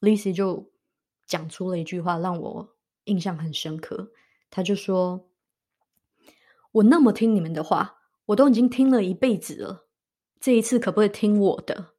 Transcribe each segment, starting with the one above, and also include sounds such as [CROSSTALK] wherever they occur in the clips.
Lisa 就讲出了一句话，让我印象很深刻。他就说：“我那么听你们的话，我都已经听了一辈子了，这一次可不可以听我的？”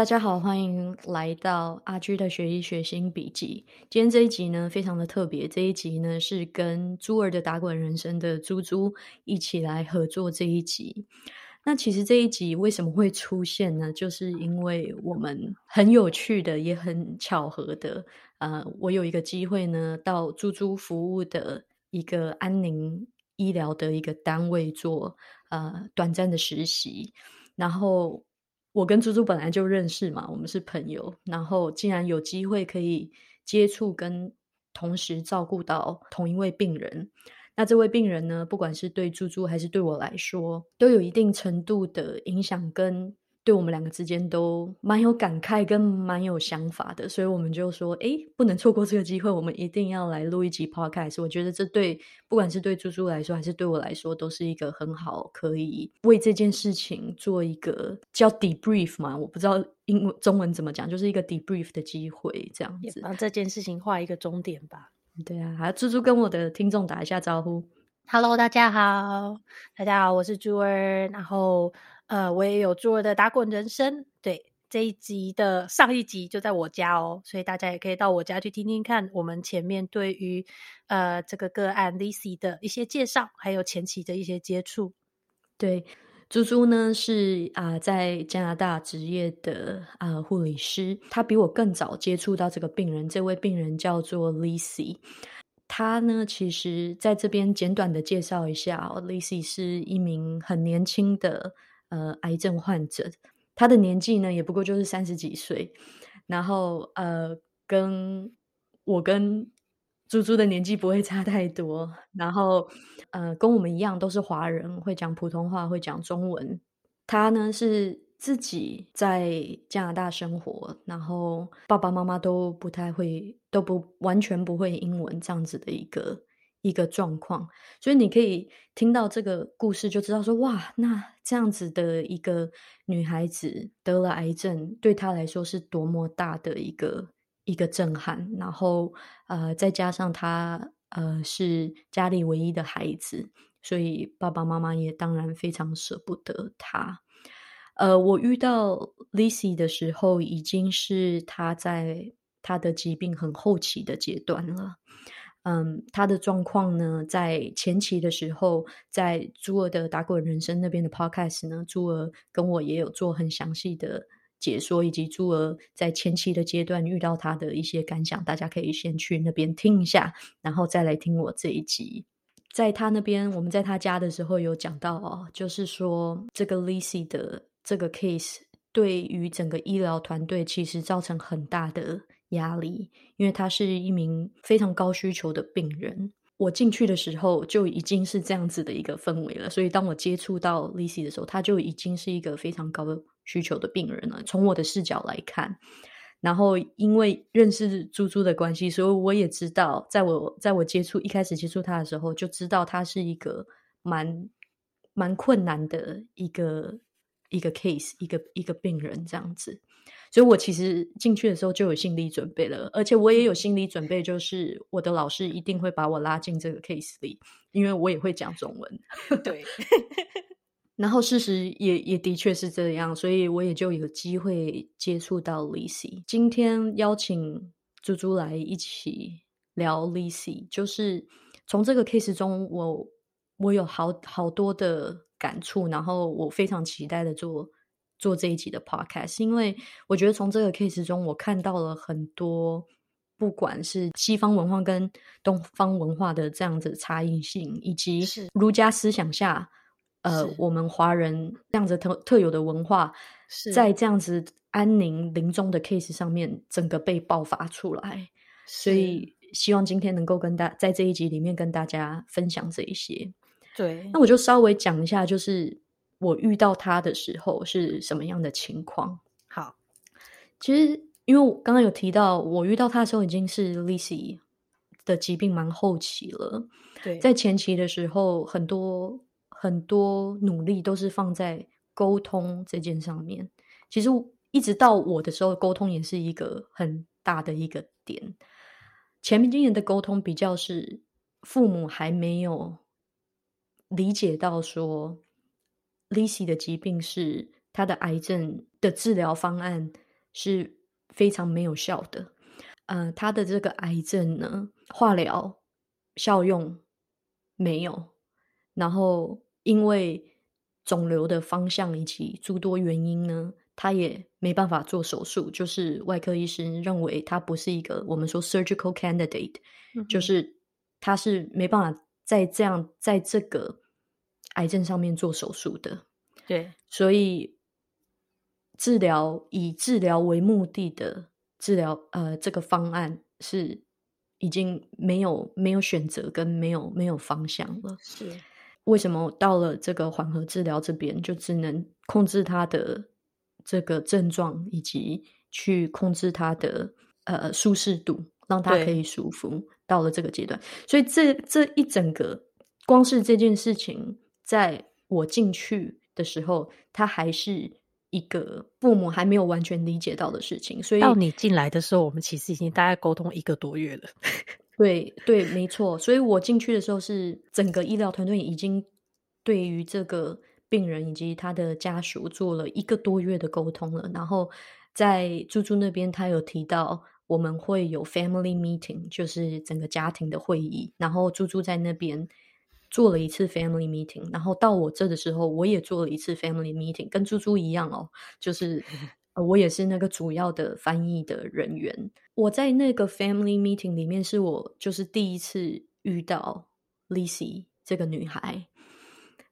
大家好，欢迎来到阿居的学医学新笔记。今天这一集呢，非常的特别。这一集呢，是跟猪儿的打滚人生的猪猪一起来合作这一集。那其实这一集为什么会出现呢？就是因为我们很有趣的，也很巧合的，呃，我有一个机会呢，到猪猪服务的一个安宁医疗的一个单位做呃短暂的实习，然后。我跟猪猪本来就认识嘛，我们是朋友。然后竟然有机会可以接触跟同时照顾到同一位病人，那这位病人呢，不管是对猪猪还是对我来说，都有一定程度的影响跟。对我们两个之间都蛮有感慨跟蛮有想法的，所以我们就说，哎，不能错过这个机会，我们一定要来录一集 podcast。我觉得这对不管是对猪猪来说，还是对我来说，都是一个很好可以为这件事情做一个叫 debrief 嘛，我不知道英文中文怎么讲，就是一个 debrief 的机会，这样子，让这件事情画一个终点吧。对啊，还猪猪跟我的听众打一下招呼，Hello，大家好，大家好，我是猪儿，然后。呃，我也有做的打滚人生，对这一集的上一集就在我家哦，所以大家也可以到我家去听听看我们前面对于呃这个个案 Lizzy 的一些介绍，还有前期的一些接触。对，猪猪呢是啊在加拿大职业的啊护理师，他比我更早接触到这个病人，这位病人叫做 Lizzy，他呢其实在这边简短的介绍一下，Lizzy 是一名很年轻的。呃，癌症患者，他的年纪呢也不过就是三十几岁，然后呃，跟我跟猪猪的年纪不会差太多，然后呃，跟我们一样都是华人，会讲普通话，会讲中文。他呢是自己在加拿大生活，然后爸爸妈妈都不太会，都不完全不会英文，这样子的一个。一个状况，所以你可以听到这个故事，就知道说哇，那这样子的一个女孩子得了癌症，对她来说是多么大的一个一个震撼。然后呃，再加上她呃是家里唯一的孩子，所以爸爸妈妈也当然非常舍不得她。呃，我遇到 Lizzy 的时候，已经是她在她的疾病很后期的阶段了。嗯，他的状况呢，在前期的时候，在朱儿的打滚人生那边的 podcast 呢，朱儿跟我也有做很详细的解说，以及朱儿在前期的阶段遇到他的一些感想，大家可以先去那边听一下，然后再来听我这一集。在他那边，我们在他家的时候有讲到哦，就是说这个 Lizzy 的这个 case 对于整个医疗团队其实造成很大的。压力，因为他是一名非常高需求的病人。我进去的时候就已经是这样子的一个氛围了，所以当我接触到 Lizzy 的时候，他就已经是一个非常高需求的病人了。从我的视角来看，然后因为认识猪猪的关系，所以我也知道，在我在我接触一开始接触他的时候，就知道他是一个蛮蛮困难的一个一个 case，一个一个病人这样子。所以我其实进去的时候就有心理准备了，而且我也有心理准备，就是我的老师一定会把我拉进这个 case 里，因为我也会讲中文。对，[LAUGHS] 然后事实也也的确是这样，所以我也就有机会接触到 Lisi。今天邀请猪猪来一起聊 Lisi，就是从这个 case 中，我我有好好多的感触，然后我非常期待的做。做这一集的 podcast，因为我觉得从这个 case 中，我看到了很多，不管是西方文化跟东方文化的这样子差异性，以及儒家思想下，呃，我们华人这样子特特有的文化，在这样子安宁临终的 case 上面整个被爆发出来，所以希望今天能够跟大在这一集里面跟大家分享这一些。对，那我就稍微讲一下，就是我遇到他的时候是什么样的情况。好，其实因为我刚刚有提到，我遇到他的时候已经是 Lizzy 的疾病蛮后期了。对，在前期的时候，很多很多努力都是放在沟通这件上面。其实一直到我的时候，沟通也是一个很大的一个点。前面今年的沟通比较是父母还没有理解到说，Lizzy 的疾病是他的癌症的治疗方案是非常没有效的。呃，他的这个癌症呢，化疗效用。没有，然后因为肿瘤的方向以及诸多原因呢，他也没办法做手术。就是外科医生认为他不是一个我们说 surgical candidate，就是他是没办法在这样在这个癌症上面做手术的。对，所以治疗以治疗为目的的治疗，呃，这个方案是。已经没有没有选择跟没有没有方向了。是为什么到了这个缓和治疗这边，就只能控制他的这个症状，以及去控制他的呃舒适度，让他可以舒服。到了这个阶段，所以这这一整个光是这件事情，在我进去的时候，他还是。一个父母还没有完全理解到的事情，所以到你进来的时候，我们其实已经大概沟通一个多月了。[LAUGHS] 对对，没错。所以我进去的时候，是整个医疗团队已经对于这个病人以及他的家属做了一个多月的沟通了。然后在猪猪那边，他有提到我们会有 family meeting，就是整个家庭的会议。然后猪猪在那边。做了一次 family meeting，然后到我这的时候，我也做了一次 family meeting，跟猪猪一样哦，就是 [LAUGHS] 我也是那个主要的翻译的人员。我在那个 family meeting 里面，是我就是第一次遇到 Lizzy 这个女孩，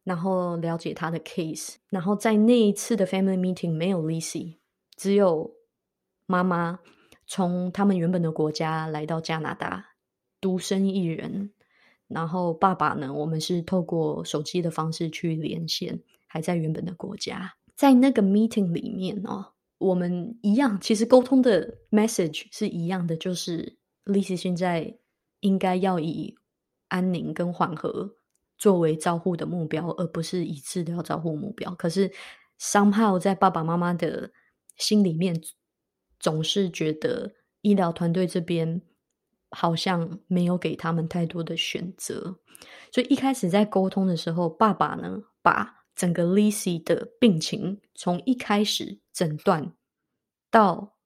然后了解她的 case。然后在那一次的 family meeting 没有 Lizzy，只有妈妈从他们原本的国家来到加拿大，独身一人。然后爸爸呢？我们是透过手机的方式去连线，还在原本的国家。在那个 meeting 里面哦，我们一样，其实沟通的 message 是一样的，就是 Lisa 现在应该要以安宁跟缓和作为照护的目标，而不是以治疗照护目标。可是 somehow 在爸爸妈妈的心里面，总是觉得医疗团队这边。好像没有给他们太多的选择，所以一开始在沟通的时候，爸爸呢把整个 Lizzy 的病情从一开始诊断到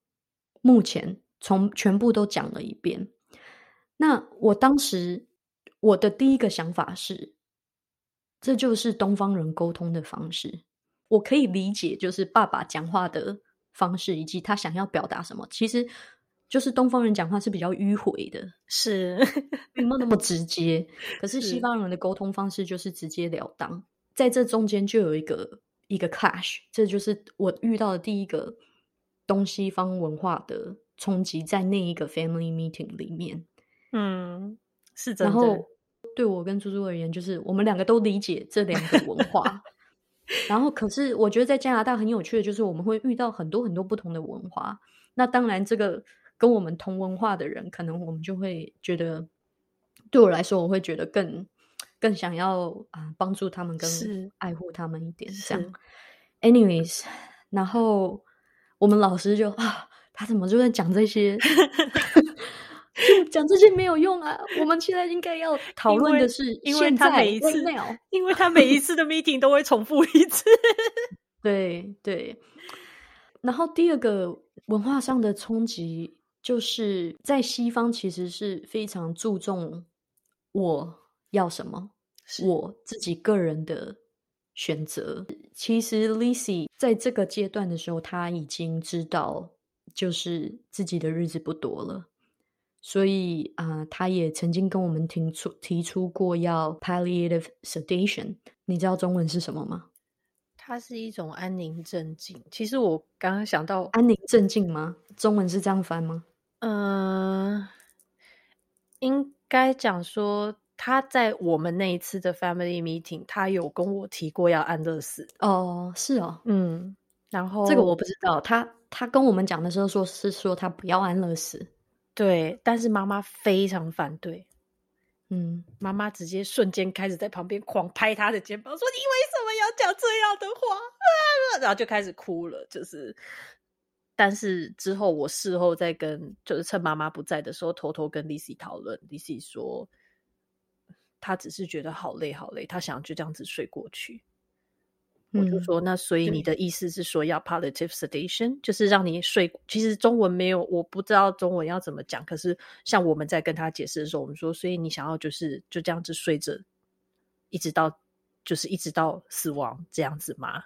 目前，从全部都讲了一遍。那我当时我的第一个想法是，这就是东方人沟通的方式。我可以理解，就是爸爸讲话的方式，以及他想要表达什么。其实。就是东方人讲话是比较迂回的，是 [LAUGHS] 没有那么直接。可是西方人的沟通方式就是直截了当，在这中间就有一个一个 clash，这就是我遇到的第一个东西方文化的冲击，在那一个 family meeting 里面。嗯，是真的。然后对我跟猪猪而言，就是我们两个都理解这两个文化。[LAUGHS] 然后，可是我觉得在加拿大很有趣的就是，我们会遇到很多很多不同的文化。那当然，这个。跟我们同文化的人，可能我们就会觉得，对我来说，我会觉得更更想要啊帮助他们，跟爱护他们一点。这样，anyways，然后我们老师就啊，他怎么就在讲这些？[LAUGHS] 讲这些没有用啊！我们现在应该要 [LAUGHS] 讨论的是，因为他每一次，因为他每一次的 [LAUGHS] meeting 都会重复一次。对对，然后第二个文化上的冲击。就是在西方，其实是非常注重我要什么，我自己个人的选择。其实 Lizzy 在这个阶段的时候，他已经知道，就是自己的日子不多了，所以啊，他也曾经跟我们提出提出过要 palliative sedation。你知道中文是什么吗？它是一种安宁镇静。其实我刚刚想到安宁镇静吗？中文是这样翻吗？嗯，应该讲说他在我们那一次的 family meeting，他有跟我提过要安乐死。哦，是哦，嗯，然后这个我不知道。他他跟我们讲的时候说是说他不要安乐死，对，但是妈妈非常反对。嗯，妈妈直接瞬间开始在旁边狂拍他的肩膀，说：“你为什么要讲这样的话？”然后就开始哭了。就是，但是之后我事后再跟，就是趁妈妈不在的时候，偷偷跟 Lizzy 讨论。Lizzy 说，他只是觉得好累，好累，他想就这样子睡过去。我就说，那所以你的意思是说要 palliative sedation，就是让你睡。其实中文没有，我不知道中文要怎么讲。可是像我们在跟他解释的时候，我们说，所以你想要就是就这样子睡着，一直到就是一直到死亡这样子吗？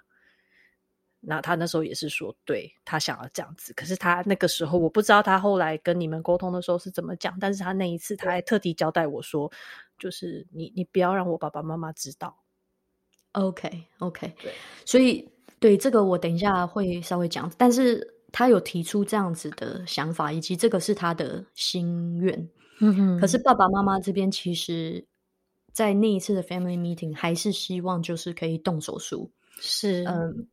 那他那时候也是说，对他想要这样子。可是他那个时候，我不知道他后来跟你们沟通的时候是怎么讲。但是他那一次，他还特地交代我说，就是你你不要让我爸爸妈妈知道。OK，OK，所以对这个我等一下会稍微讲，但是他有提出这样子的想法，以及这个是他的心愿。嗯哼。可是爸爸妈妈这边其实，在那一次的 family meeting 还是希望就是可以动手术，是嗯，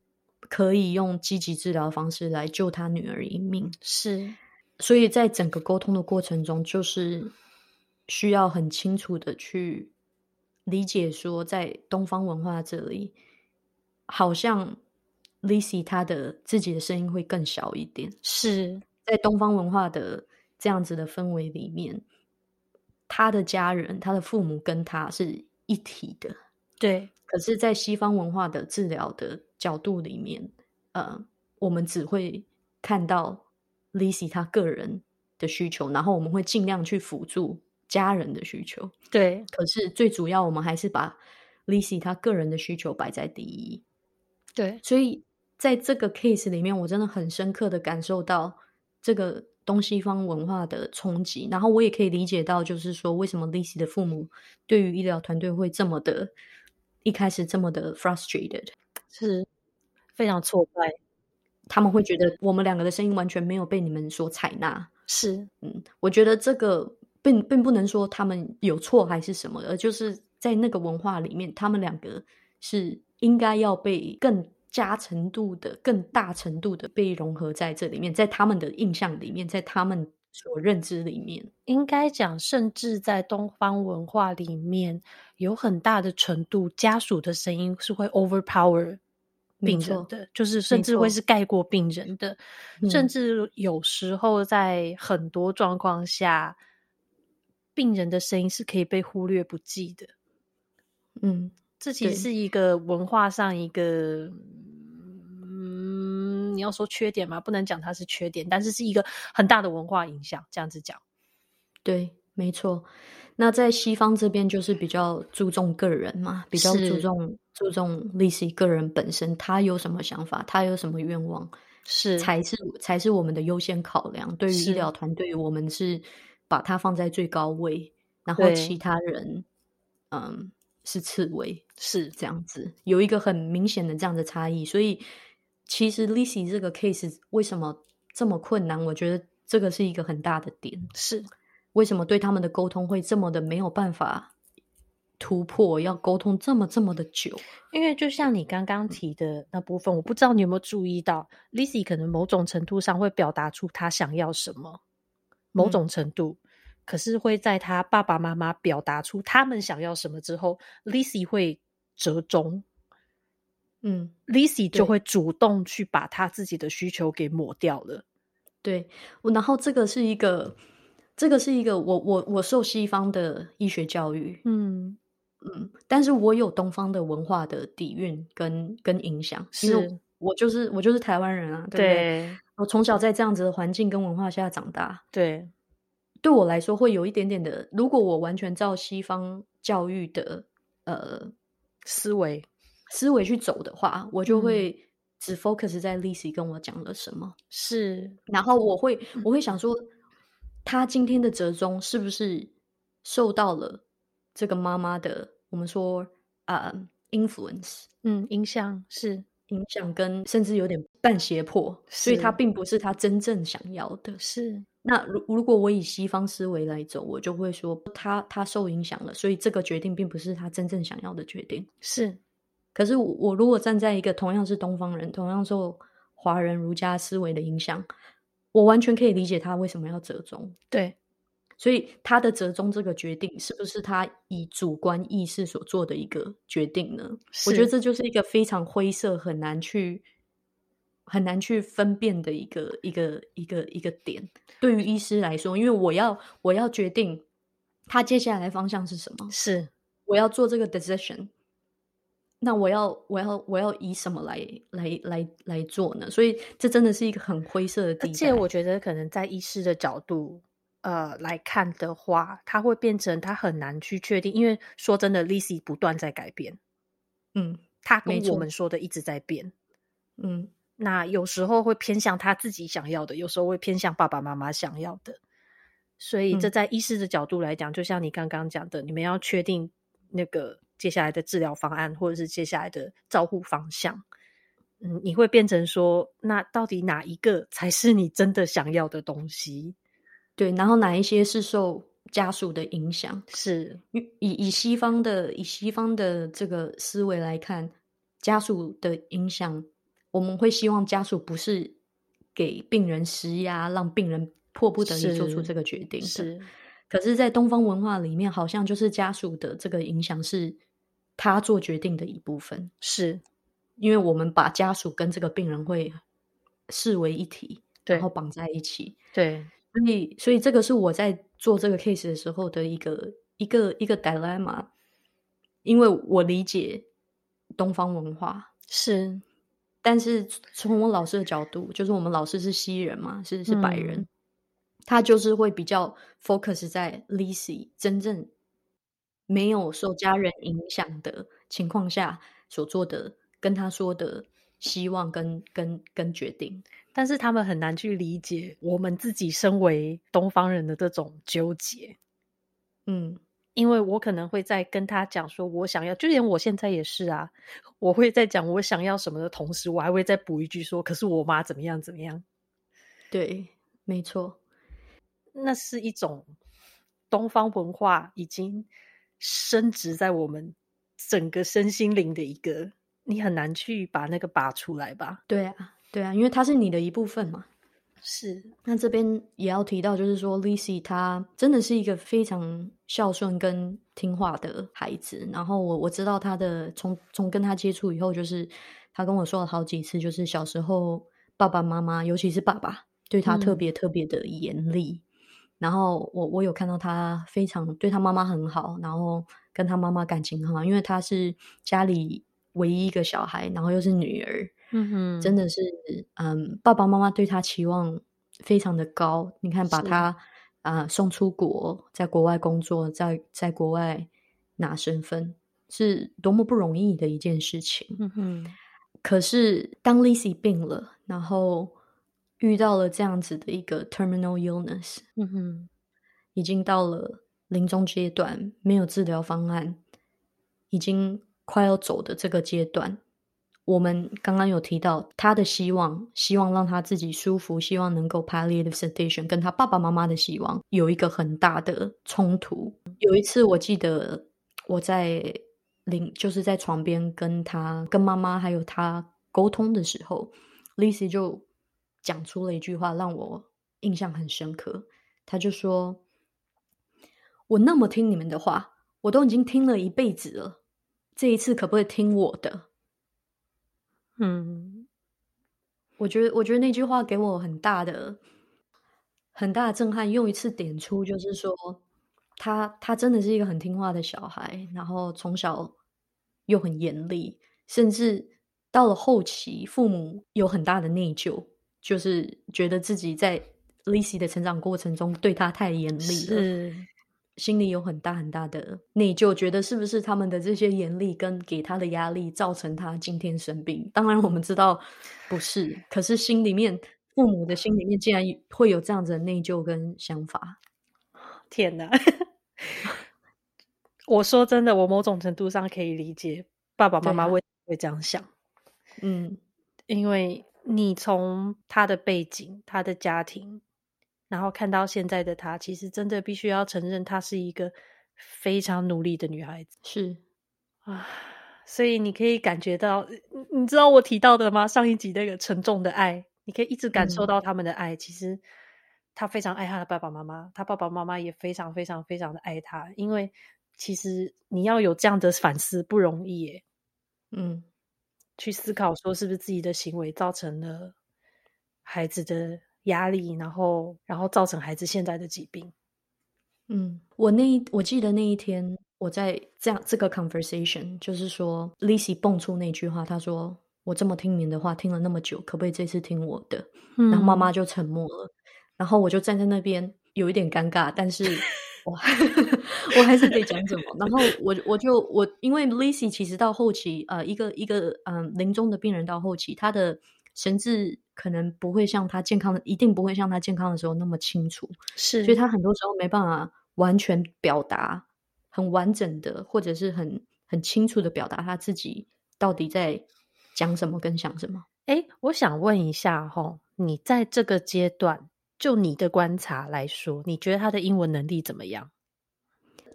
可以用积极治疗方式来救他女儿一命。是，所以在整个沟通的过程中，就是需要很清楚的去。理解说，在东方文化这里，好像 Lizzy 她的自己的声音会更小一点。是在东方文化的这样子的氛围里面，他的家人、他的父母跟他是一体的。对。可是，在西方文化的治疗的角度里面，呃，我们只会看到 Lizzy 他个人的需求，然后我们会尽量去辅助。家人的需求，对，可是最主要，我们还是把 Lizzy 他个人的需求摆在第一。对，所以在这个 case 里面，我真的很深刻的感受到这个东西方文化的冲击，然后我也可以理解到，就是说为什么 Lizzy 的父母对于医疗团队会这么的，一开始这么的 frustrated，是非常挫败，他们会觉得我们两个的声音完全没有被你们所采纳。是，嗯，我觉得这个。并并不能说他们有错还是什么，而就是在那个文化里面，他们两个是应该要被更加程度的、更大程度的被融合在这里面，在他们的印象里面，在他们所认知里面，应该讲，甚至在东方文化里面，有很大的程度，家属的声音是会 overpower 病人的，就是甚至会是盖过病人的，甚至有时候在很多状况下。病人的声音是可以被忽略不计的，嗯，这其实是一个文化上一个，嗯，你要说缺点嘛，不能讲它是缺点，但是是一个很大的文化影响。这样子讲，对，没错。那在西方这边就是比较注重个人嘛，比较注重注重利息个人本身，他有什么想法，他有什么愿望，是才是才是我们的优先考量。对于医疗团队，我们是。把它放在最高位，然后其他人，嗯，是次位，是这样子，有一个很明显的这样的差异。所以，其实 Lizzy 这个 case 为什么这么困难？我觉得这个是一个很大的点。是为什么对他们的沟通会这么的没有办法突破？要沟通这么这么的久？因为就像你刚刚提的那部分，我不知道你有没有注意到，Lizzy 可能某种程度上会表达出他想要什么。某种程度，可是会在他爸爸妈妈表达出他们想要什么之后，Lizzy 会折中，嗯，Lizzy 就会主动去把他自己的需求给抹掉了。对，然后这个是一个，这个是一个，我我我受西方的医学教育，嗯。嗯，但是我有东方的文化的底蕴跟跟影响，是。我就是我就是台湾人啊，对不对？我从小在这样子的环境跟文化下长大，对，对我来说会有一点点的。如果我完全照西方教育的呃思维。思维去走的话，我就会只 focus 在 Lizzy 跟我讲了什么，是，然后我会我会想说，他今天的折中是不是受到了这个妈妈的我们说啊 influence，嗯，影响是。影响跟甚至有点半胁迫，所以他是并不是他真正想要的。是那如如果我以西方思维来走，我就会说他他受影响了，所以这个决定并不是他真正想要的决定。是可是我我如果站在一个同样是东方人，同样受华人儒家思维的影响，我完全可以理解他为什么要折中。对，所以他的折中这个决定，是不是他以主观意识所做的一个决定呢？我觉得这就是一个非常灰色、很难去很难去分辨的一个一个一个一个点。对于医师来说，因为我要我要决定他接下来的方向是什么，是我要做这个 decision，那我要我要我要以什么来来来来做呢？所以这真的是一个很灰色的地带。而且我觉得可能在医师的角度。呃，来看的话，他会变成他很难去确定，因为说真的 z y 不断在改变，嗯他跟我们说的一直在变。嗯那有时候会偏向他自己想要的，有时候会偏向爸爸妈妈想要的。所以这嗯在医师的角度来讲，就像你刚刚讲的，你们要确定那个接下来的治疗方案，或者是接下来的照护方向。嗯，你会变成说，那到底哪一个才是你真的想要的东西？对，然后哪一些是受家属的影响？是以以以西方的以西方的这个思维来看，家属的影响，我们会希望家属不是给病人施压，让病人迫不得已做出是这个决定的。是可是，在东方文化里面，好像就是家属的这个影响是他做决定的一部分，是，因为我们把家属跟这个病人会视为一体，对然后绑在一起。对，所以，所以这个是我在做这个 case 的时候的一个一个一个 dilemma，因为我理解东方文化，是但是从我老师的角度，就是我们老师是西人嘛，是是白人，嗯他就是会比较 focus 在 Lizzy 真正没有受家人影响的情况下所做的，跟他说的希望跟跟跟决定。但是他们很难去理解我们自己身为东方人的这种纠结。嗯因为我可能会在跟他讲说，我想要，就连我现在也是啊，我会在讲我想要什么的同时，我还会再补一句说，可是我妈怎么样怎么样。对，没错。那是一种东方文化已经深植在我们整个身心灵的一个，你很难去把那个拔出来吧？对啊，对啊，因为它是你的一部分嘛。是，那这边也要提到，就是说，Lizzy 她真的是一个非常孝顺跟听话的孩子。然后我我知道她的从从跟她接触以后，就是她跟我说了好几次，就是小时候爸爸妈妈，尤其是爸爸对她特嗯别特别的严厉。然后我我有看到他非常对他妈妈很好，然后跟他妈妈感情很好，因为他是家里唯一一个小孩，然后又是女儿。嗯哼，真的是，嗯，爸爸妈妈对他期望非常的高。你看，把他啊、呃送出国，在国外工作，在在国外拿身份，是多么不容易的一件事情。嗯哼，可是当 Lizzy 病了，然后遇到了这样子的一个 terminal illness，嗯哼，已经到了临终阶段，没有治疗方案，已经快要走的这个阶段。我们刚刚有提到他的希望，希望让他自己舒服，希望能够 palliative sedation，跟他爸爸妈妈的希望有一个很大的冲突。有一次，我记得我在临就是在床边跟他、跟妈妈还有他沟通的时候，Lizzy 就讲出了一句话，让我印象很深刻。他就说：“我那么听你们的话，我都已经听了一辈子了，这一次可不可以听我的？”嗯，我觉得，我觉得那句话给我很大的、很大的震撼，又一次点出，就是说，他他真的是一个很听话的小孩，然后从小又很严厉，甚至到了后期，父母有很大的内疚，就是觉得自己在 Lizzy 的成长过程中对他太严厉了，是，心里有很大很大的内疚，觉得是不是他们的这些严厉跟给他的压力造成他今天生病？当然我们知道不是，可是心里面父母的心里面竟然会有这样子的内疚跟想法。[GASPS] 天哪！[LAUGHS] 我说真的，我某种程度上可以理解爸爸妈妈为会这样想。嗯因为你从他的背景、他的家庭，然后看到现在的他，其实真的必须要承认，她是一个非常努力的女孩子。是啊，所以你可以感觉到，你你知道我提到的吗？上一集那个沉重的爱，你可以一直感受嗯到他们的爱。其实他非常爱他的爸爸妈妈，他爸爸妈妈也非常非常非常的爱他。因为其实你要有这样的反思不容易耶，嗯去思考说是不是自己的行为造成了孩子的压力，然后然后造成孩子现在的疾病。嗯，我那一我记得那一天我在这样这个 conversation，就是说 Lizzy 蹦出那句话，她说：“我这么听您的话听了那么久，可不可以这次听我的？”然后妈妈就沉默了，然后我就站在那边有一点尴尬，但是我 [LAUGHS] 我还是得讲什么。然后我我就我因为 Lizzy 其实到后期呃一个一个嗯临终的病人到后期，他的神志可能不会像他健康的，一定不会像他健康的时候那么清楚。是，所以他很多时候没办法完全表达很完整的，或者是很很清楚的表达他自己到底在讲什么跟想什么。哎，我想问一下哈，你在这个阶段，就你的观察来说，你觉得他的英文能力怎么样？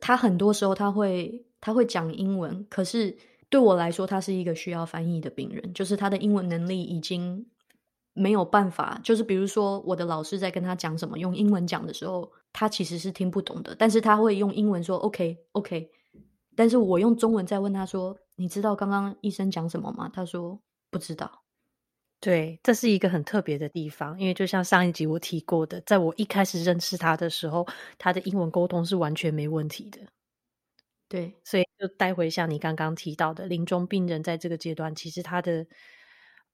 他很多时候他会他会讲英文，可是对我来说，他是一个需要翻译的病人，就是他的英文能力已经没有办法。就是比如说，我的老师在跟他讲什么，用英文讲的时候，他其实是听不懂的，但是他会用英文说 “OK OK”，但是我用中文在问他说：“你知道刚刚医生讲什么吗？”他说不知道。对，这是一个很特别的地方，因为就像上一集我提过的，在我一开始认识他的时候，他的英文沟通是完全没问题的。对，所以就带回像你刚刚提到的，临终病人在这个阶段，其实他的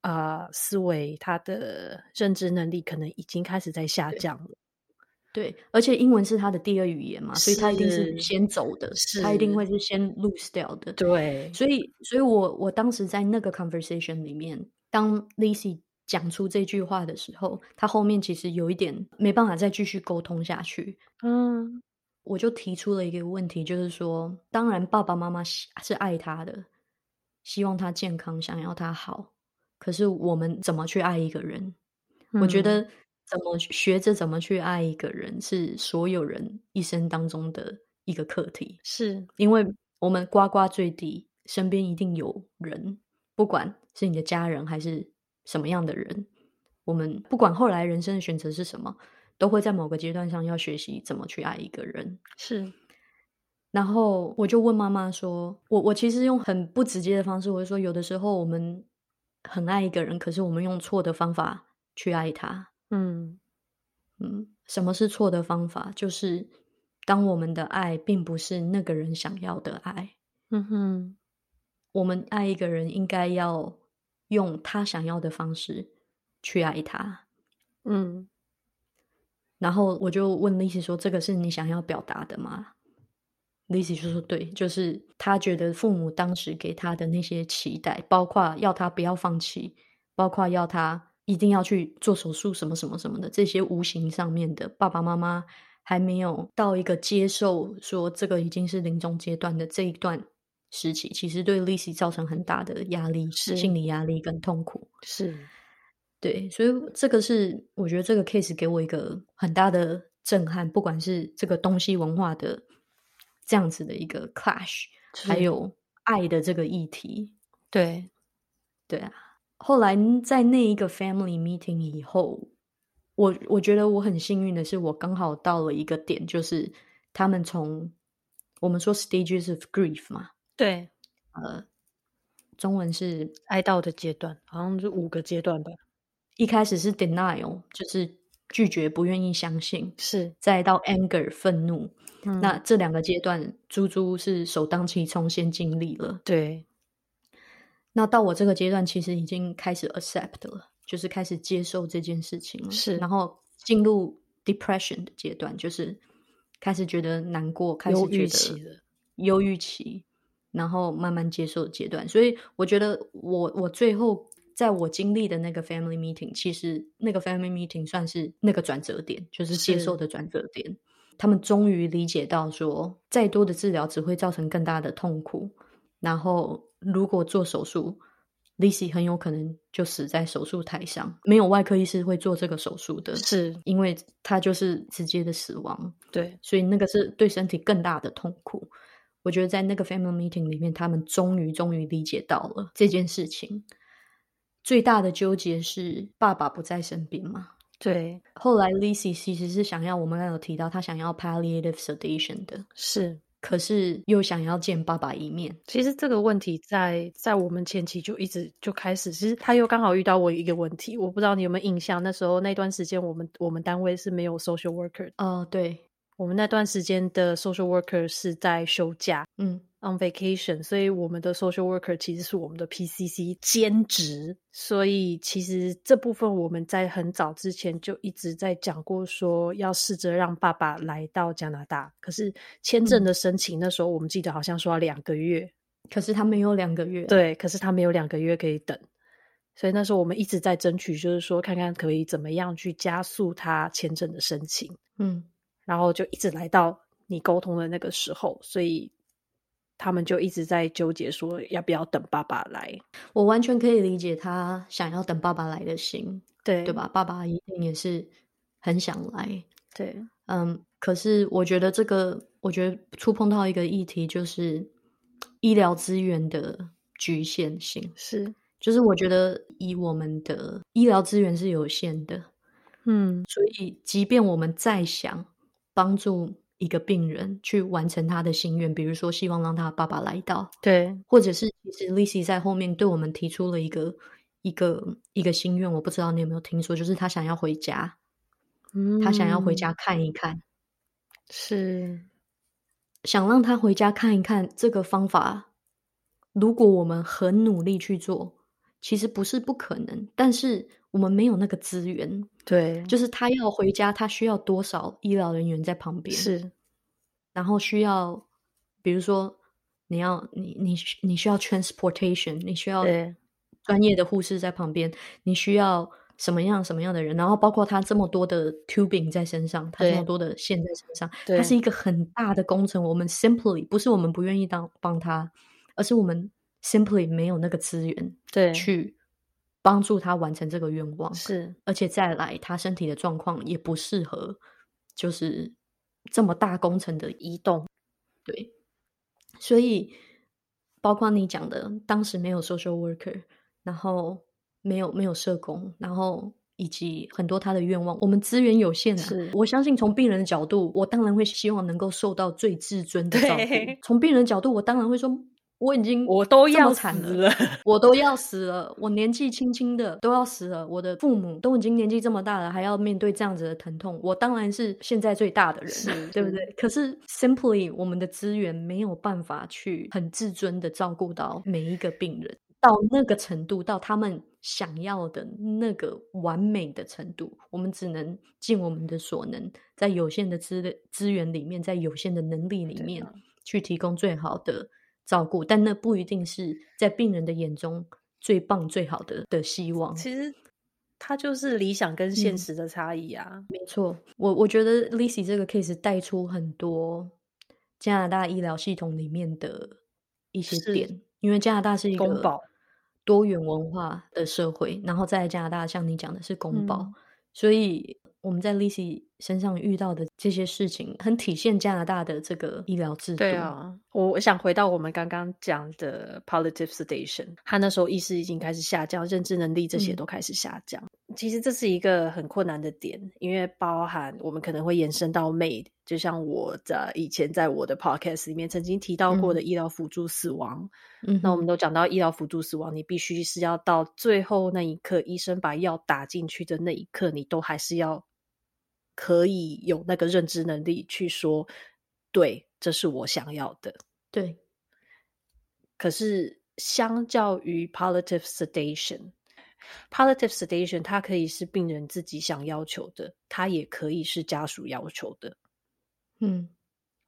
呃思维、他的认知能力可能已经开始在下降了。对，而且英文是他的第二语言嘛，所以他一定是是先走的，他一定会是先 lose 掉的。对，所以，所以我我当时在那个 conversation 里面，当 Lizzy 讲出这句话的时候，他后面其实有一点没办法再继续沟通下去。嗯，我就提出了一个问题，就是说，当然爸爸妈妈是是爱他的，希望他健康，想要他好，可是我们怎么去爱一个人？我觉嗯得怎么学着怎么去爱一个人，是所有人一生当中的一个课题。是因为我们呱呱坠地，身边一定有人，不管是你的家人还是什么样的人，我们不管后来人生的选择是什么，都会在某个阶段上要学习怎么去爱一个人。是，然后我就问妈妈说：“我我其实用很不直接的方式，我就说，有的时候我们很爱一个人，可是我们用错的方法去爱他。嗯嗯，什么是错的方法？就是当我们的爱并不是那个人想要的爱。”嗯哼，我们爱一个人，应该要用他想要的方式去爱他。嗯然后我就问 Lizzy 说：“这个是你想要表达的吗？”Lizzy 就说：“对，就是他觉得父母当时给他的那些期待，包括要他不要放弃，包括要他一定要去做手术什么什么什么的，这些无形上面的，爸爸妈妈还没有到一个接受说这个已经是临终阶段的这一段时期，其实对 Lizzy 造成很大的压力、是心理压力跟痛苦。是，对，所以这个是我觉得这个 case 给我一个很大的震撼，不管是这个东西文化的这样子的一个 clash，还有爱的这个议题。对，对啊，后来在那一个 family meeting 以后，我我觉得我很幸运的是，我刚好到了一个点，就是他们从我们说 stages of grief 嘛，对，呃，中文是哀悼的阶段好像是五个阶段吧？一开始是 denial，就是拒绝、不愿意相信，是，再到 anger 愤怒。嗯那这两个阶段，猪猪是首当其冲先经历了。对，那到我这个阶段，其实已经开始 accept 了，就是开始接受这件事情了。是然后进入 depression 的阶段，就是开始觉得难过，开始觉得，忧郁期，然后慢慢接受的阶段。所以我觉得我我最后在我经历的那个 family meeting，其实那个 family meeting 算是那个转折点，就是接受的转折点。他们终于理解到说，再多的治疗只会造成更大的痛苦。然后，如果做手术，Lizzy 很有可能就死在手术台上，没有外科医师会做这个手术的，是因为他就是直接的死亡，对，所以那个是对身体更大的痛苦。我觉得在那个 family meeting 里面，他们终于终于理解到了这件事情。最大的纠结是爸爸不在身边嘛？对。后来 Lizzy 其实是想要我们刚刚有提到，他想要 palliative sedation 的，是。可是又想要见爸爸一面。其实这个问题在在我们前期就一直就开始，其实他又刚好遇到我一个问题，我不知道你有没有印象？那时候那段时间，我们我们单位是没有 social worker。哦，对，我们那段时间的 social worker 是在休假。嗯。on vacation，所以我们的 social worker 其实是我们的 PCC 兼职，所以其实这部分我们在很早之前就一直在讲过，说要试着让爸爸来到加拿大。可是签证的申请那时候我们记得好像说要两个月，可是他没有两个月，对，可是他没有两个月可以等，所以那时候我们一直在争取，就是说看看可以怎么样去加速他签证的申请。嗯，然后就一直来到你沟通的那个时候，所以。他们就一直在纠结，说要不要等爸爸来。我完全可以理解他想要等爸爸来的心，对对吧？爸爸一定也是很想来，对，嗯。可是我觉得这个，我觉得触碰到一个议题，就是医疗资源的局限性。是，就是我觉得以我们的医疗资源是有限的，嗯，所以即便我们再想帮助。一个病人去完成他的心愿，比如说希望让他爸爸来到，对，或者是其实 Lizzy 在后面对我们提出了一个一个一个心愿，我不知道你有没有听说，就是他想要回家，嗯，他想要回家看一看，是想让他回家看一看。这个方法，如果我们很努力去做，其实不是不可能，但是我们没有那个资源。对，就是他要回家，他需要多少医疗人员在旁边？是，然后需要，比如说你要你你你需要 transportation，你需要专业的护士在旁边，你需要什么样什么样的人？然后包括他这么多的 tubing 在身上，他这么多的线在身上，它是一个很大的工程。我们 simply 不是我们不愿意当帮他，而是我们 simply 没有那个资源对去。帮助他完成这个愿望是，而且再来，他身体的状况也不适合，就是这么大工程的移动。对，所以包括你讲的，当时没有 social worker，然后没有没有社工，然后以及很多他的愿望，我们资源有限。是，我相信从病人的角度，我当然会希望能够受到最至尊的照顾。从病人角度，我当然会说。我已经我都要死了，[LAUGHS] 我都要死了，我年纪轻轻的都要死了，我的父母都已经年纪这么大了，还要面对这样子的疼痛，我当然是现在最大的人，对不对？可是 simply 我们的资源没有办法去很自尊的照顾到每一个病人，到那个程度，到他们想要的那个完美的程度，我们只能尽我们的所能，在有限的资资源里面，在有限的能力里面，去提供最好的。照顾，但那不一定是在病人的眼中最棒、最好的的希望。其实，它就是理想跟现实的差异啊。没错，我我觉得 Lizzy 这个 case 带出很多加拿大医疗系统里面的一些点，因为加拿大是一个多元文化的社会，然后在加拿大，像你讲的是公保，所以。我们在 Lizzy 身上遇到的这些事情，很体现加拿大的这个医疗制度。对啊，我我想回到我们刚刚讲的 palliative sedation，他那时候意识已经开始下降，认知能力这些都开始下降。其实这是一个很困难的点，因为包含我们可能会延伸到 MAID，就像我在以前在我的 podcast 里面曾经提到过的医疗辅助死亡。嗯，那我们都讲到医疗辅助死亡，你必须是要到最后那一刻，医生把药打进去的那一刻，你都还是要。可以有那个认知能力去说，对，这是我想要的。对。可是，相较于 palliative sedation，palliative sedation 它可以是病人自己想要求的，它也可以是家属要求的。嗯，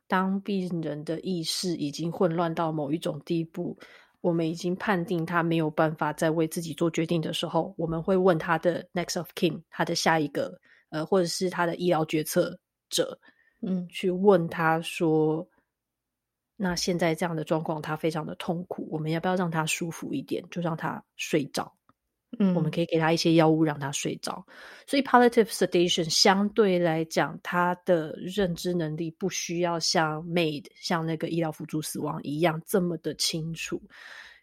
当病人的意识已经混乱到某一种地步，我们已经判定他没有办法再为自己做决定的时候，我们会问他的 next of kin，他的下一个。呃，或者是他的医疗决策者，嗯，去问他说：“那现在这样的状况，他非常的痛苦，我们要不要让他舒服一点，就让他睡着？嗯，我们可以给他一些药物让他睡着。所以 palliative sedation 相对来讲，他的认知能力不需要像 made 像那个医疗辅助死亡一样这么的清楚。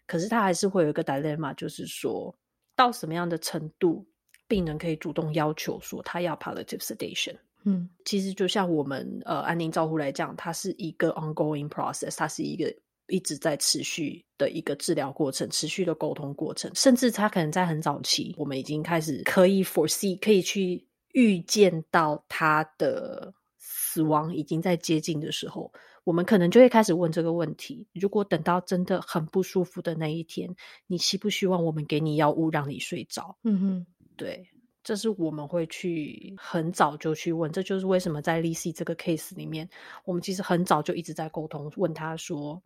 可是他还是会有一个 dilemma，就是说到什么样的程度，病人可以主动要求说他要 palliative sedation。嗯，其实就像我们呃安宁照护来讲，它是一个 ongoing process，它是一个一直在持续的一个治疗过程，持续的沟通过程，甚至他可能在很早期，我们已经开始可以 foresee，可以去预见到他的死亡已经在接近的时候，我们可能就会开始问这个问题：如果等到真的很不舒服的那一天，你希不希望我们给你药物让你睡着？嗯哼，对。这是我们会去很早就去问，这就是为什么在 Lisi 这个 case 里面，我们其实很早就一直在沟通，问他说，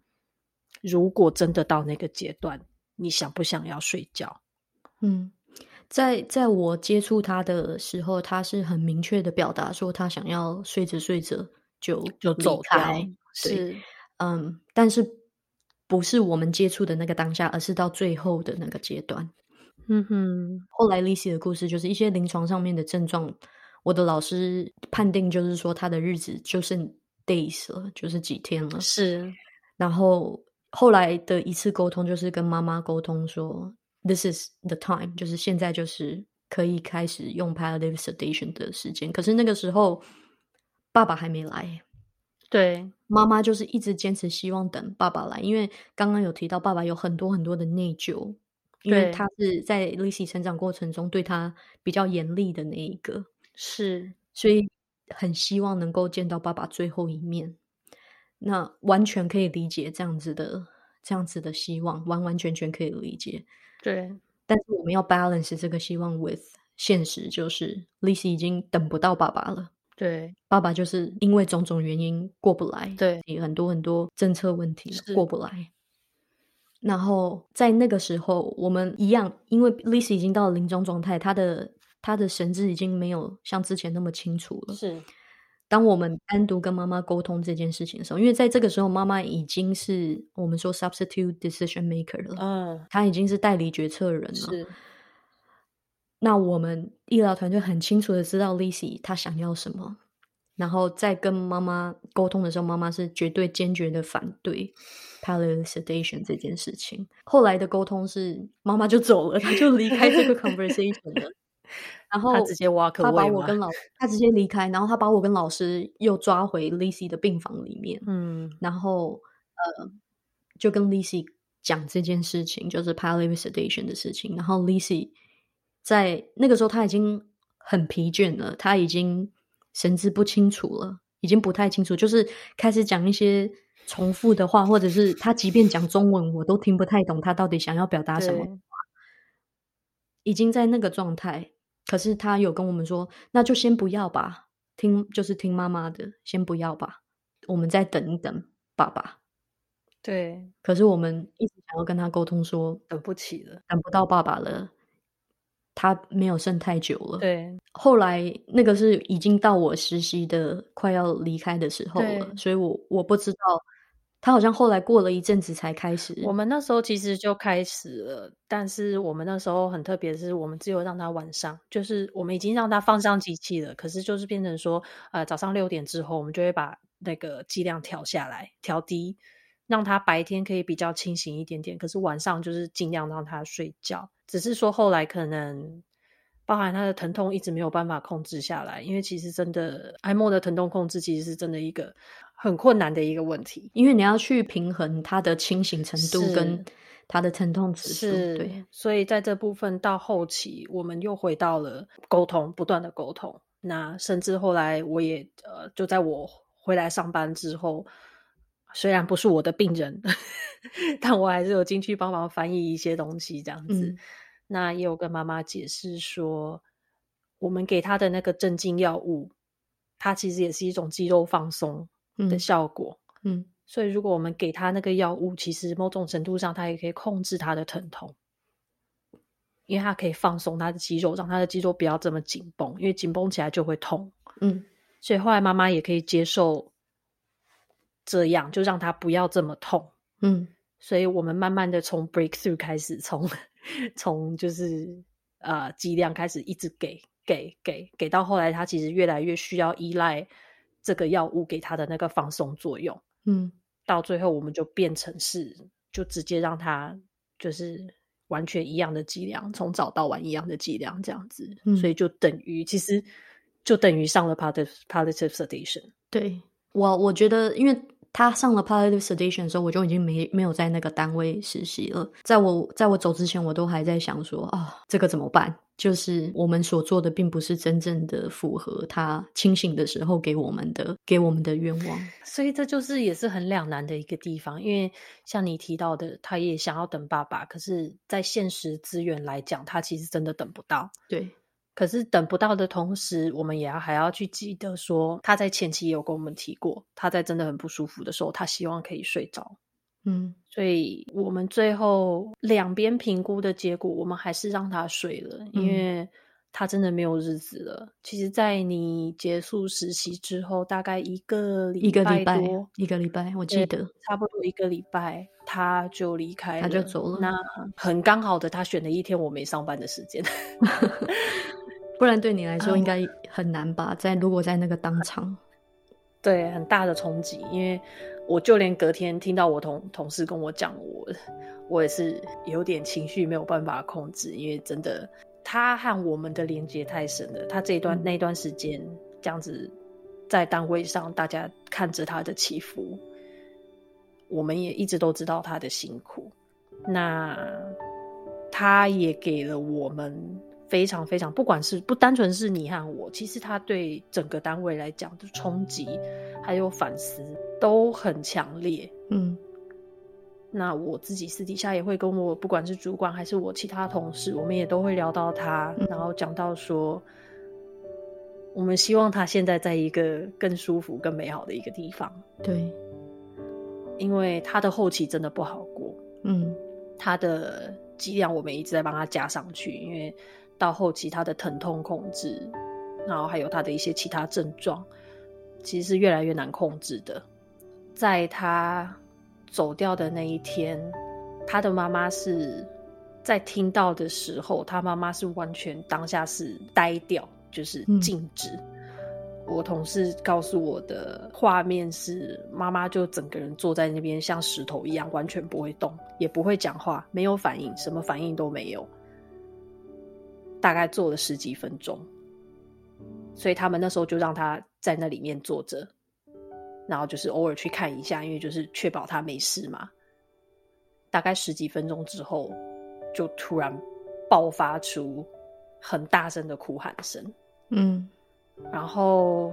如果真的到那个阶段，你想不想要睡觉？嗯，在在我接触他的时候，他是很明确的表达说，他想要睡着睡着就就走开。是，嗯，但是不是我们接触的那个当下，而是到最后的那个阶段。嗯哼，后来 Lisi 的故事就是一些临床上面的症状，我的老师判定就是说他的日子就剩 days 了，就是几天了。是，然后后来的一次沟通就是跟妈妈沟通说，This is the time，就是现在就是可以开始用 palliative sedation 的时间。可是那个时候爸爸还没来，对，妈妈就是一直坚持希望等爸爸来，因为刚刚有提到爸爸有很多很多的内疚。因为他是在 l i s y 成长过程中对他比较严厉的那一个，是，所以很希望能够见到爸爸最后一面。那完全可以理解这样子的这样子的希望，完完全全可以理解。对，但是我们要 balance 这个希望 with 现实，就是 Lisa 已经等不到爸爸了。对，爸爸就是因为种种原因过不来，对，很多很多政策问题过不来。然后在那个时候，我们一样，因为 Lisa 已经到了临终状态，她的她的神志已经没有像之前那么清楚了。是，当我们单独跟妈妈沟通这件事情的时候，因为在这个时候，妈妈已经是我们说 substitute decision maker 了，嗯，她已经是代理决策人了。是。那我们医疗团队很清楚的知道 Lisa 她想要什么。然后在跟妈妈沟通的时候，妈妈是绝对坚决的反对 palliative sedation 这件事情。后来的沟通是妈妈就走了，她就离开这个 [LAUGHS] conversation 了。然后他直接挖坑，他把我跟老 [LAUGHS] 他直接离开，然后他把我跟老师又抓回 Lisi 的病房里面。嗯，然后呃，就跟 Lisi 讲这件事情，就是 palliative sedation 的事情。然后 Lisi 在那个时候他已经很疲倦了，他已经。神志不清楚了，已经不太清楚，就是开始讲一些重复的话，或者是他即便讲中文，我都听不太懂他到底想要表达什么。已经在那个状态，可是他有跟我们说，那就先不要吧，听就是听妈妈的，先不要吧，我们再等一等爸爸。对，可是我们一直想要跟他沟通，说等不起了，等不到爸爸了。他没有剩太久了。对，后来那个是已经到我实习的快要离开的时候了，所以我我不知道他好像后来过了一阵子才开始。我们那时候其实就开始了，但是我们那时候很特别，是我们只有让他晚上，就是我们已经让他放上机器了，可是就是变成说，呃，早上六点之后，我们就会把那个剂量调下来，调低，让他白天可以比较清醒一点点，可是晚上就是尽量让他睡觉。只是说后来可能，包含他的疼痛一直没有办法控制下来，因为其实真的艾莫的疼痛控制其实是真的一个很困难的一个问题，因为你要去平衡他的清醒程度跟他的疼痛指数。对，所以在这部分到后期，我们又回到了沟通，不断的沟通。那甚至后来我也呃，就在我回来上班之后，虽然不是我的病人，[LAUGHS] 但我还是有进去帮忙翻译一些东西，这样子。那也有跟妈妈解释说，我们给他的那个镇静药物，它其实也是一种肌肉放松的效果。嗯，所以如果我们给他那个药物，其实某种程度上，他也可以控制他的疼痛，因为他可以放松他的肌肉，让他的肌肉不要这么紧绷，因为紧绷起来就会痛。嗯，所以后来妈妈也可以接受这样，就让他不要这么痛。嗯所以我们慢慢的从 breakthrough 开始，从从就是呃剂量开始一直给给给给到后来，他其实越来越需要依赖这个药物给他的那个放松作用，嗯到最后我们就变成是就直接让他就是完全一样的剂量，从早到晚一样的剂量这样子，嗯所以就等于其实就等于上了 palliative palliative sedation。对我，我觉得，因为他上了 palliative sedation 的时候，我就已经没没有在那个单位实习了。在我在我走之前，我都还在想说，啊、这个怎么办？就是我们所做的，并不是真正的符合他清醒的时候给我们的给我们的愿望。所以这就是也是很两难的一个地方，因为像你提到的，他也想要等爸爸，可是，在现实资源来讲，他其实真的等不到。对，可是等不到的同时，我们也要还要去记得说，他在前期也有跟我们提过，他在真的很不舒服的时候，他希望可以睡着。嗯所以我们最后两边评估的结果，我们还是让他睡了，因嗯为他真的没有日子了。其实，在你结束实习之后，大概一个一个礼拜多，，一个礼拜，我记得。差不多一个礼拜，他就离开了，他就走了那很刚好的，他选了一天我没上班的时间。[LAUGHS] [LAUGHS] 不然对你来说啊应该很难吧？在如果在那个当场，对，很大的冲击，因为我就连隔天听到我同同事跟我讲，我我也是有点情绪没有办法控制，因为真的他和我们的连接太深了。他这一段、嗯那一段时间这样子在单位上，大家看着他的起伏，我们也一直都知道他的辛苦。那他也给了我们非常非常，不管是不单纯是你和我，其实他对整个单位来讲的冲击还有反思都很强烈。嗯那我自己私底下也会跟我不管是主管还是我其他同事，我们也都会聊到他，嗯然后讲到说，我们希望他现在在一个更舒服、更美好的一个地方，对，因为他的后期真的不好过。嗯他的剂量我们一直在帮他加上去，因为到后期他的疼痛控制，然后还有他的一些其他症状，其实是越来越难控制的。在他走掉的那一天，他的妈妈是在听到的时候，他妈妈是完全当下是呆掉，就是嗯静止。我同事告诉我的画面是，妈妈就整个人坐在那边，像石头一样，完全不会动，也不会讲话，没有反应，什么反应都没有。大概坐了十几分钟，所以他们那时候就让他在那里面坐着，然后就是偶尔去看一下，因为就是确保他没事嘛。大概十几分钟之后，就突然爆发出很大声的哭喊声。嗯然后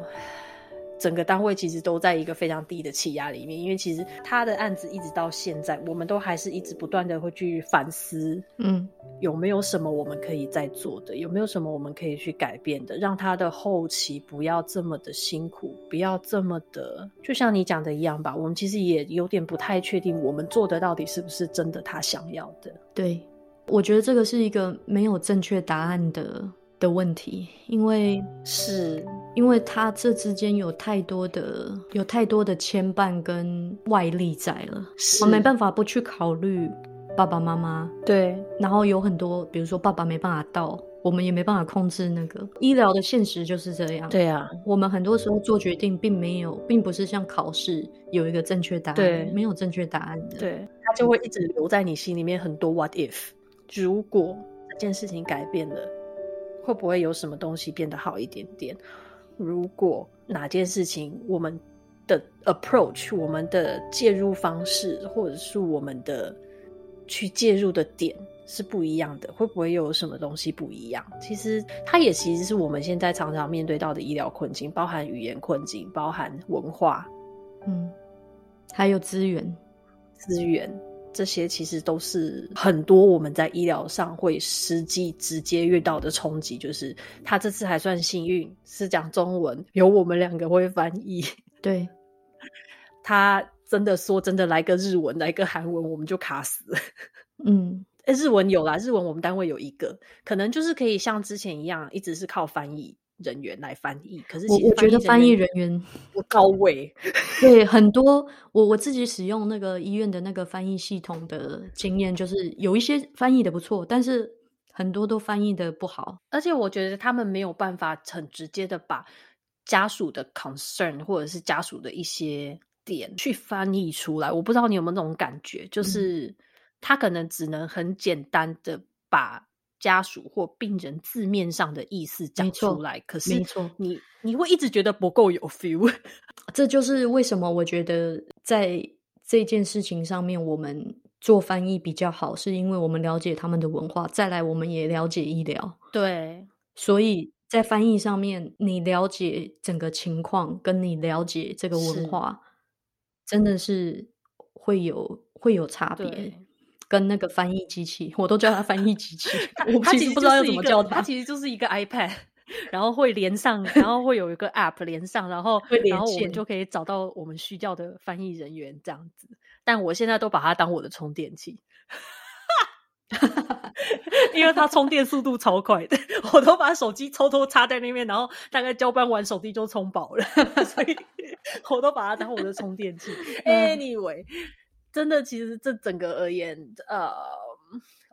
整个单位其实都在一个非常低的气压里面，因为其实他的案子一直到现在，我们都还是一直不断的会去反思，嗯有没有什么我们可以再做的，有没有什么我们可以去改变的，让他的后期不要这么的辛苦，不要这么的，就像你讲的一样吧，我们其实也有点不太确定，我们做的到底是不是真的他想要的。对，我觉得这个是一个没有正确答案的的问题，因为是，因为他这之间有太多的有太多的牵绊跟外力在了，我没办法不去考虑爸爸妈妈，对，然后有很多，比如说爸爸没办法到，我们也没办法控制那个医疗的现实就是这样。对啊，我们很多时候做决定，并没有，并不是像考试有一个正确答案，对没有正确答案的。，对，他就会一直留在你心里面很多 what if。如果这件事情改变了，会不会有什么东西变得好一点点？如果哪件事情我们的 approach、我们的介入方式，或者是我们的去介入的点是不一样的，会不会又有什么东西不一样？其实它也其实是我们现在常常面对到的医疗困境，包含语言困境，包含文化。嗯，还有资源，资源，这些其实都是很多我们在医疗上会实际直接遇到的冲击。就是他这次还算幸运，是讲中文，有我们两个会翻译。对，[LAUGHS] 他真的说真的来个日文，来个韩文，我们就卡死。嗯 [LAUGHS] 诶日文有啦，日文我们单位有一个，可能就是可以像之前一样，一直是靠翻译人员来翻译。可是我我觉得翻译人员不到位，[LAUGHS] 对很多我我自己使用那个医院的那个翻译系统的经验，就是有一些翻译的不错，但是很多都翻译的不好，而且我觉得他们没有办法很直接的把家属的 concern 或者是家属的一些点去翻译出来。我不知道你有没有那种感觉，就是他可能只能很简单的把。家属或病人字面上的意思讲出来，可是你你会一直觉得不够有 feel。[LAUGHS] 这就是为什么我觉得在这件事情上面，我们做翻译比较好，是因为我们了解他们的文化，再来我们也了解医疗。对，所以在翻译上面，你了解整个情况，跟你了解这个文化，真的是会有会有差别。跟那个翻译机器，我都叫它翻译机器。[LAUGHS] 我其实不知道要怎么叫它。它其实就是一个 iPad，然后会连上，然后会有一个 App 连上，然后然后我们就可以找到我们需要的翻译人员这样子。但我现在都把它当我的充电器，[LAUGHS] 因为它充电速度超快的，[LAUGHS] 我都把手机偷偷插在那边，然后大概交班完手机就充饱了，所以我都把它当我的充电器。Anyway。真的，其实这整个而言，呃，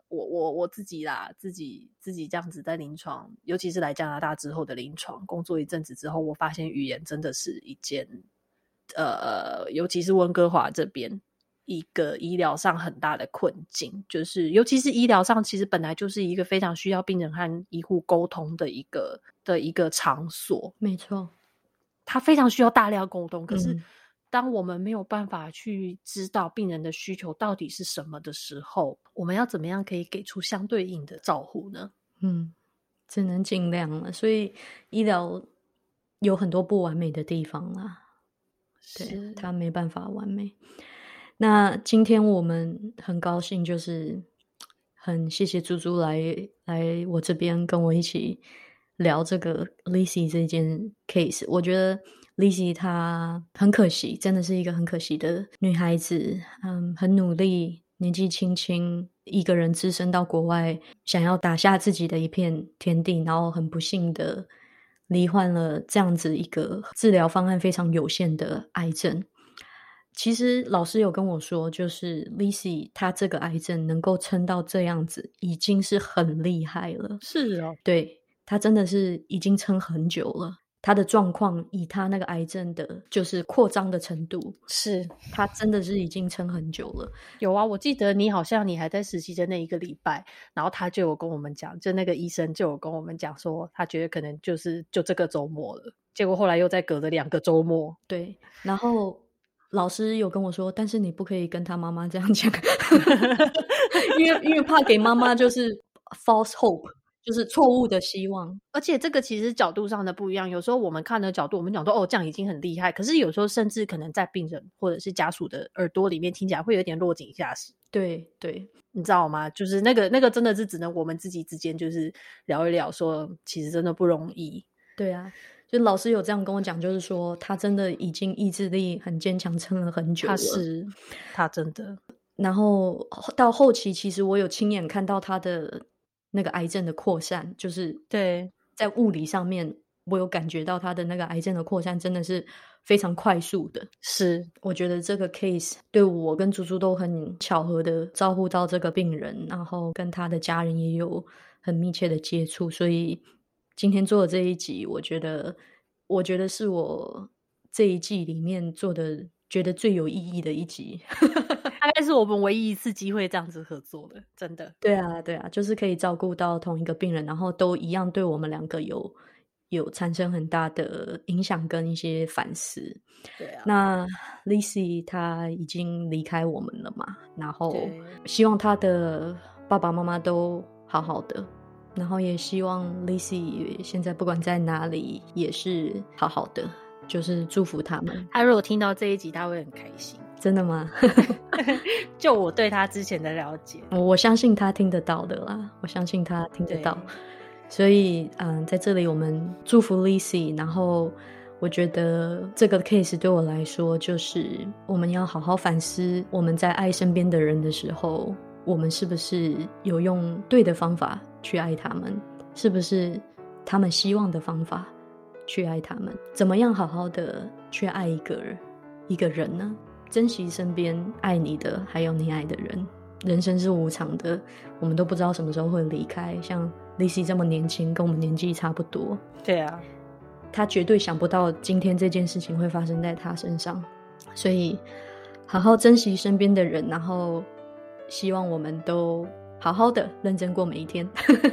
我我我自己啦，自己自己这样子在临床，尤其是来加拿大之后的临床工作一阵子之后，我发现语言真的是一件，呃，尤其是温哥华这边一个医疗上很大的困境，就是尤其是医疗上，其实本来就是一个非常需要病人和医护沟通的一个的一个场所，没错，他非常需要大量沟通，可是。当我们没有办法去知道病人的需求到底是什么的时候，我们要怎么样可以给出相对应的照护呢？嗯，只能尽量了。所以医疗有很多不完美的地方啦，对，它没办法完美。那今天我们很高兴，就是很谢谢猪猪来来我这边跟我一起聊这个 Lizzy 这件 case。我觉得。Lizzy 她很可惜，真的是一个很可惜的女孩子。嗯，很努力，年纪轻轻，一个人只身到国外，想要打下自己的一片天地，然后很不幸的罹患了这样子一个治疗方案非常有限的癌症。其实老师有跟我说，就是 Lizzy 她这个癌症能够撑到这样子，已经是很厉害了。是哦，对她真的是已经撑很久了。他的状况，以他那个癌症的，就是扩张的程度，是他真的是已经撑很久了。有啊，我记得你好像你还在实习的那一个礼拜，然后他就有跟我们讲，就那个医生就有跟我们讲说，他觉得可能就是就这个周末了。结果后来又再隔了两个周末，对。然后老师有跟我说，但是你不可以跟他妈妈这样讲，[LAUGHS] 因为因为怕给妈妈就是 false hope。就是错误的希望，而且这个其实角度上的不一样。有时候我们看的角度，我们讲说哦，这样已经很厉害。可是有时候甚至可能在病人或者是家属的耳朵里面听起来会有点落井下石。对对，你知道吗？就是那个那个真的是只能我们自己之间就是聊一聊，说其实真的不容易。对啊，就老师有这样跟我讲，就是说他真的已经意志力很坚强，撑了很久了。他是他真的。然后到后期，其实我有亲眼看到他的。那个癌症的扩散，就是对在物理上面，我有感觉到他的那个癌症的扩散真的是非常快速的。是，我觉得这个 case 对我跟猪猪都很巧合的照顾到这个病人，然后跟他的家人也有很密切的接触，所以今天做的这一集，我觉得，我觉得是我这一季里面做的觉得最有意义的一集。[LAUGHS] 大概是我们唯一一次机会这样子合作的，真的。对啊，对啊，就是可以照顾到同一个病人，然后都一样对我们两个有有产生很大的影响跟一些反思。对啊。那 Lizzy 她已经离开我们了嘛？然后希望她的爸爸妈妈都好好的，然后也希望 Lizzy 现在不管在哪里也是好好的，就是祝福他们。他如果听到这一集，他会很开心。真的吗？[LAUGHS] [LAUGHS] 就我对他之前的了解，我相信他听得到的啦。我相信他听得到，所以嗯，在这里我们祝福 Lizzy。然后我觉得这个 case 对我来说，就是我们要好好反思，我们在爱身边的人的时候，我们是不是有用对的方法去爱他们？是不是他们希望的方法？去爱他们。怎么样好好的去爱一个人一个人呢？珍惜身边爱你的，还有你爱的人。人生是无常的，我们都不知道什么时候会离开。像 Lizzy 这么年轻，跟我们年纪差不多。对啊，他绝对想不到今天这件事情会发生在他身上，所以好好珍惜身边的人，然后希望我们都好好的认真过每一天。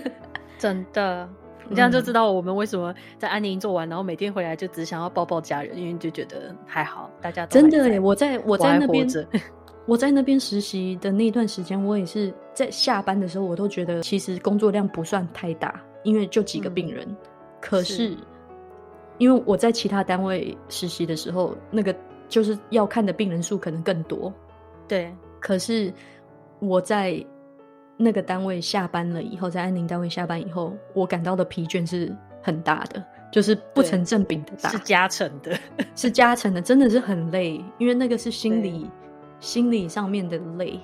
[LAUGHS] 真的，你这样就知道我们为什么在安宁做完，然后每天回来就只想要抱抱家人，因为就觉得还好，大家真的，我在我在那边，[LAUGHS] 我在那边实习的那段时间，我也是在下班的时候，我都觉得其实工作量不算太大，因为就几个病人，可是。因为我在其他单位实习的时候，那个就是要看的病人数可能更多，对。可是我在那个单位下班了以后，在安宁单位下班以后，我感到的疲倦是很大的，就是不成正比的大，是加成的，是加成的，真的是很累。因为那个是心理心理上面的累，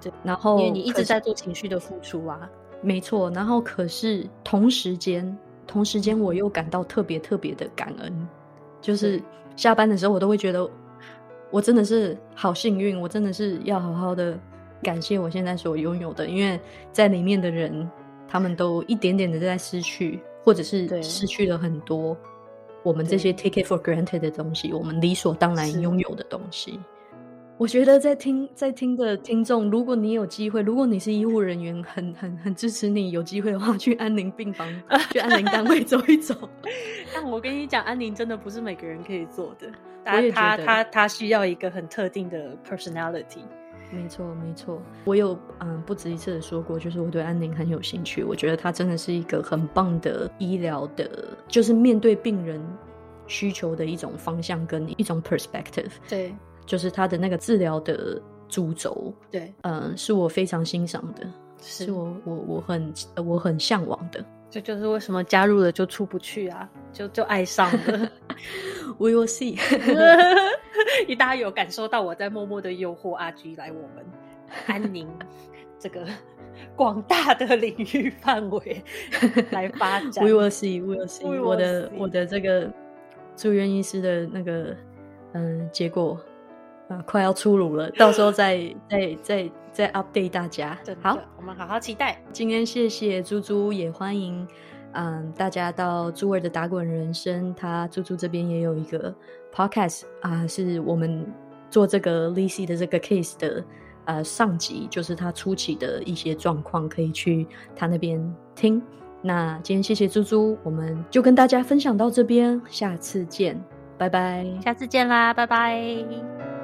对。然后因为你一直在做情绪的付出啊，没错。然后可是同时间。同时间，我又感到特别特别的感恩，就是下班的时候，我都会觉得我真的是好幸运，我真的是要好好的感谢我现在所拥有的，因为在里面的人，他们都一点点的在失去，或者是失去了很多我们这些 take it for granted 的东西，我们理所当然拥有的东西。我觉得在听在听的听众，如果你有机会，如果你是医护人员，很很很支持你，有机会的话去安宁病房，去安宁单位走一走。[LAUGHS] 但我跟你讲，安宁真的不是每个人可以做的，我也他他他需要一个很特定的 personality。没错没错，我有嗯不止一次的说过，就是我对安宁很有兴趣，我觉得它真的是一个很棒的医疗的，就是面对病人需求的一种方向跟一种 perspective。对。就是他的那个治疗的主轴，对，嗯，是我非常欣赏的，是我我我很我很向往的。这就是为什么加入了就出不去啊，就就爱上了。[LAUGHS] We will see。[LAUGHS] [LAUGHS] 你大家有感受到我在默默的诱惑阿 G 来我们 [LAUGHS] 安宁 [LAUGHS] 这个 [LAUGHS] 广大的领域范围来发展。We will see. We will see。我的我的这个住院医师的那个嗯结果。啊，快要出炉了，到时候再再再再 update 大家。好，我们好好期待。今天谢谢猪猪，也欢迎嗯大家到猪儿的打滚人生。他猪猪这边也有一个 podcast 啊，是我们做这个 Lizzy 的这个 case 的呃上集，就是他初期的一些状况，可以去他那边听。那今天谢谢猪猪，我们就跟大家分享到这边，下次见，拜拜。下次见啦，拜拜。